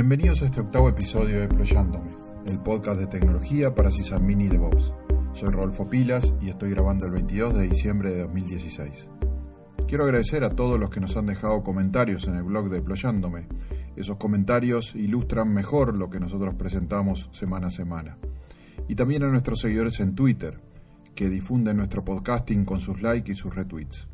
Bienvenidos a este octavo episodio de Ployándome, el podcast de tecnología para Sysadmin y DevOps. Soy Rolfo Pilas y estoy grabando el 22 de diciembre de 2016. Quiero agradecer a todos los que nos han dejado comentarios en el blog de Ployándome. Esos comentarios ilustran mejor lo que nosotros presentamos semana a semana. Y también a nuestros seguidores en Twitter, que difunden nuestro podcasting con sus likes y sus retweets.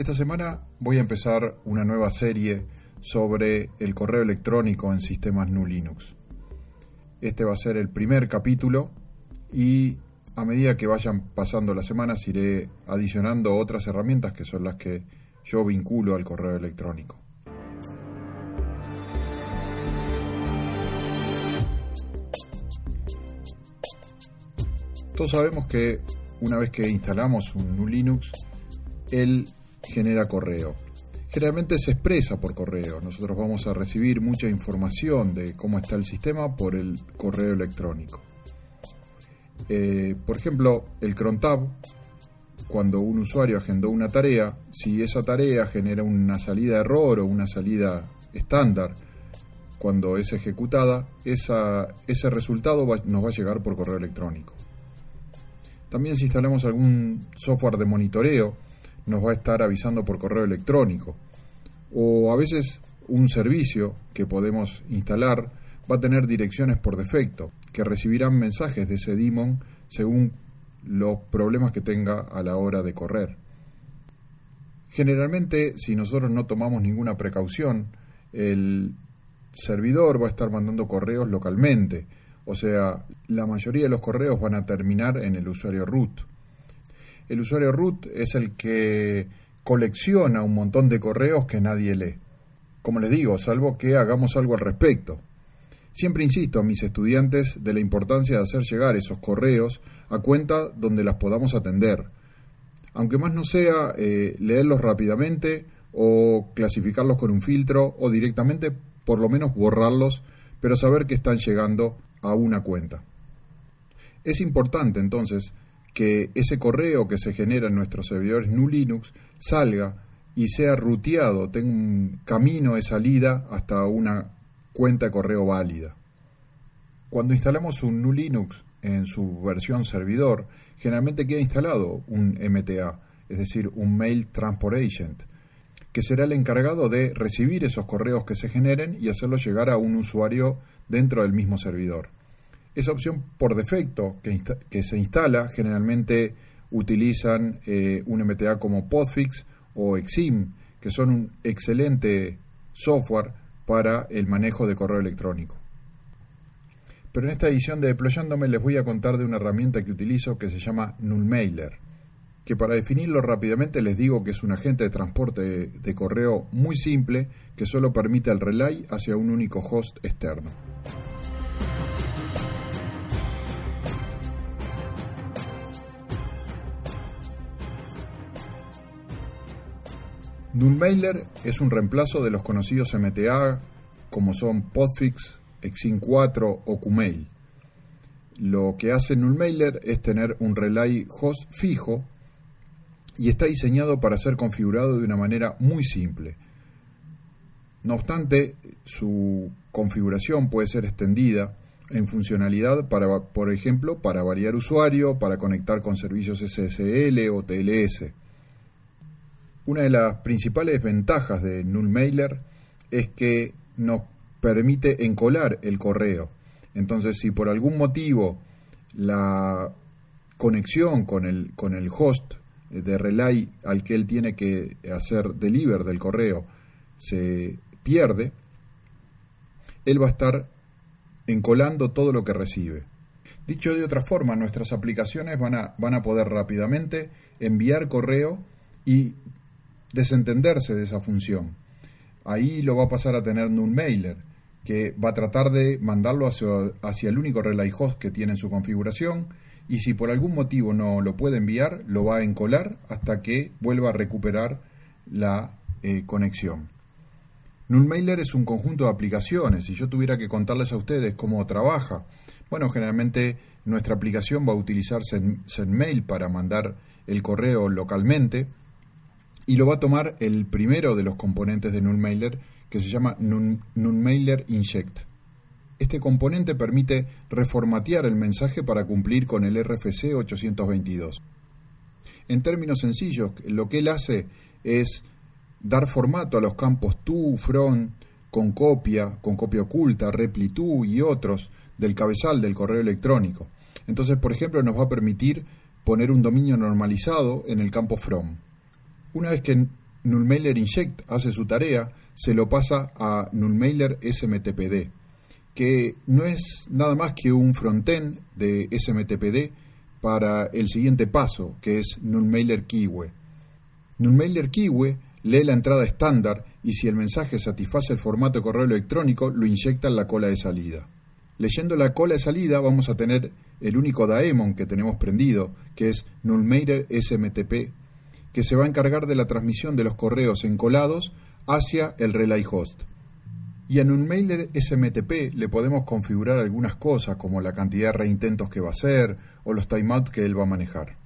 Esta semana voy a empezar una nueva serie sobre el correo electrónico en sistemas GNU Linux. Este va a ser el primer capítulo y a medida que vayan pasando las semanas iré adicionando otras herramientas que son las que yo vinculo al correo electrónico. Todos sabemos que una vez que instalamos un GNU Linux, el genera correo. Generalmente se expresa por correo. Nosotros vamos a recibir mucha información de cómo está el sistema por el correo electrónico. Eh, por ejemplo, el crontab, cuando un usuario agendó una tarea, si esa tarea genera una salida error o una salida estándar, cuando es ejecutada, ese resultado nos va a llegar por correo electrónico. También si instalamos algún software de monitoreo, nos va a estar avisando por correo electrónico. O a veces un servicio que podemos instalar va a tener direcciones por defecto, que recibirán mensajes de ese daemon según los problemas que tenga a la hora de correr. Generalmente, si nosotros no tomamos ninguna precaución, el servidor va a estar mandando correos localmente, o sea, la mayoría de los correos van a terminar en el usuario root el usuario root es el que colecciona un montón de correos que nadie lee. Como les digo, salvo que hagamos algo al respecto. Siempre insisto a mis estudiantes de la importancia de hacer llegar esos correos a cuenta donde las podamos atender. Aunque más no sea eh, leerlos rápidamente o clasificarlos con un filtro o directamente por lo menos borrarlos, pero saber que están llegando a una cuenta. Es importante entonces que ese correo que se genera en nuestros servidores GNU Linux salga y sea ruteado, tenga un camino de salida hasta una cuenta de correo válida. Cuando instalamos un GNU Linux en su versión servidor, generalmente queda instalado un MTA, es decir, un Mail Transport Agent, que será el encargado de recibir esos correos que se generen y hacerlos llegar a un usuario dentro del mismo servidor. Esa opción por defecto que, se instala generalmente utilizan eh, un MTA como Podfix o Exim, que son un excelente software para el manejo de correo electrónico. Pero en esta edición de Deployándome les voy a contar de una herramienta que utilizo que se llama Nullmailer, que para definirlo rápidamente les digo que es un agente de transporte de correo muy simple que solo permite el relay hacia un único host externo. Nullmailer es un reemplazo de los conocidos MTA como son Podfix, Exim 4 o Qmail. Lo que hace Nullmailer es tener un relay host fijo y está diseñado para ser configurado de una manera muy simple. No obstante, su configuración puede ser extendida en funcionalidad para, por ejemplo, para variar usuario, para conectar con servicios SSL o TLS. Una de las principales ventajas de Nullmailer es que nos permite encolar el correo. Entonces, si por algún motivo la conexión con el, con el host de relay al que él tiene que hacer deliver del correo se pierde, él va a estar encolando todo lo que recibe. Dicho de otra forma, nuestras aplicaciones van a, van a poder rápidamente enviar correo y desentenderse de esa función. Ahí lo va a pasar a tener Nullmailer, que va a tratar de mandarlo hacia, el único relay host que tiene en su configuración y si por algún motivo no lo puede enviar, lo va a encolar hasta que vuelva a recuperar la eh, conexión. Nullmailer es un conjunto de aplicaciones. Si yo tuviera que contarles a ustedes cómo trabaja, bueno, generalmente nuestra aplicación va a utilizar Sendmail para mandar el correo localmente y lo va a tomar el primero de los componentes de NullMailer que se llama NullMailer Inject. Este componente permite reformatear el mensaje para cumplir con el RFC 822. En términos sencillos, lo que él hace es dar formato a los campos to, from, con copia, con copia oculta, repli to y otros del cabezal del correo electrónico. Entonces, por ejemplo, nos va a permitir poner un dominio normalizado en el campo from. Una vez que NullMailer Inject hace su tarea, se lo pasa a NullMailer SMTPD, que no es nada más que un frontend de SMTPD para el siguiente paso, que es NullMailer Kiwe. NullMailer Kiwe lee la entrada estándar y si el mensaje satisface el formato de correo electrónico, lo inyecta en la cola de salida. Leyendo la cola de salida vamos a tener el único daemon que tenemos prendido, que es NullMailer SMTP, que se va a encargar de la transmisión de los correos encolados hacia el relay host. Y en un mailer SMTP le podemos configurar algunas cosas como la cantidad de reintentos que va a hacer o los timeouts que él va a manejar.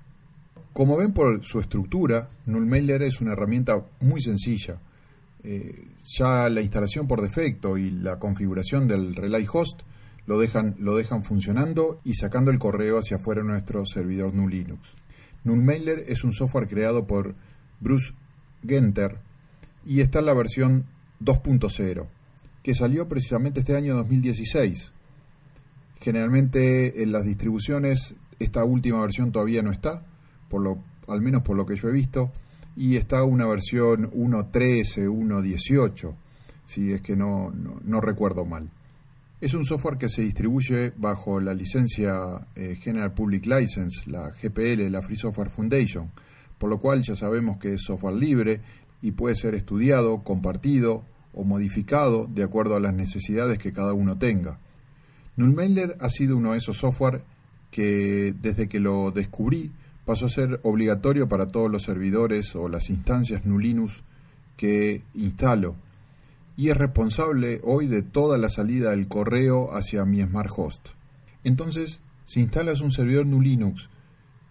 Como ven por su estructura, NullMailer es una herramienta muy sencilla. Eh, ya la instalación por defecto y la configuración del relay host lo dejan, lo dejan funcionando y sacando el correo hacia afuera de nuestro servidor NuLinux. NullMailer es un software creado por Bruce Genter y está en la versión 2.0, que salió precisamente este año 2016. Generalmente en las distribuciones esta última versión todavía no está, por lo, al menos por lo que yo he visto, y está una versión 1.13, 1.18, si es que no, no recuerdo mal. Es un software que se distribuye bajo la licencia eh, General Public License, la GPL, la Free Software Foundation, por lo cual ya sabemos que es software libre y puede ser estudiado, compartido o modificado de acuerdo a las necesidades que cada uno tenga. Nullmailer ha sido uno de esos software que desde que lo descubrí pasó a ser obligatorio para todos los servidores o las instancias Nulinux que instalo y es responsable hoy de toda la salida del correo hacia mi Smart Host. Entonces, si instalas un servidor GNU Linux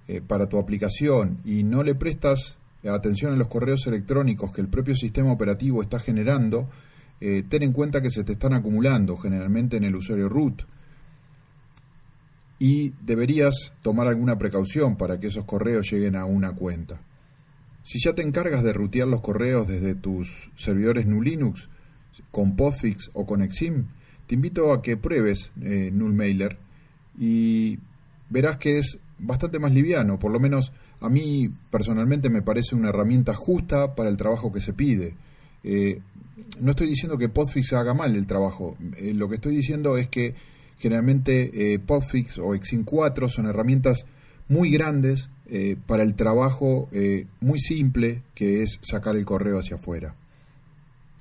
eh, para tu aplicación y no le prestas atención a los correos electrónicos que el propio sistema operativo está generando, eh, ten en cuenta que se te están acumulando generalmente en el usuario root y deberías tomar alguna precaución para que esos correos lleguen a una cuenta. Si ya te encargas de rutear los correos desde tus servidores GNU Linux, con Postfix o con Exim, te invito a que pruebes eh, Nullmailer y verás que es bastante más liviano, por lo menos a mí personalmente me parece una herramienta justa para el trabajo que se pide. Eh, no estoy diciendo que Postfix haga mal el trabajo, eh, lo que estoy diciendo es que generalmente Postfix o Exim 4 son herramientas muy grandes para el trabajo muy simple que es sacar el correo hacia afuera.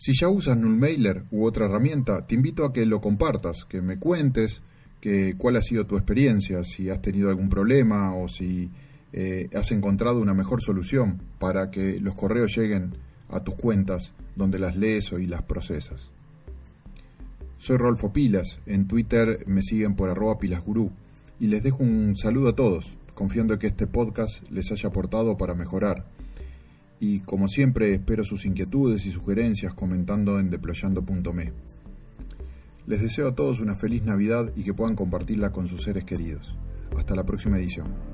Si ya usas Nullmailer u otra herramienta, te invito a que lo compartas, que me cuentes que, cuál ha sido tu experiencia, si has tenido algún problema o si eh, has encontrado una mejor solución para que los correos lleguen a tus cuentas donde las lees y las procesas. Soy Rolfo Pilas, en Twitter me siguen por arroba pilasgurú y les dejo un saludo a todos, confiando que este podcast les haya aportado para mejorar y como siempre espero sus inquietudes y sugerencias comentando en deployando.me. Les deseo a todos una feliz Navidad y que puedan compartirla con sus seres queridos. Hasta la próxima edición.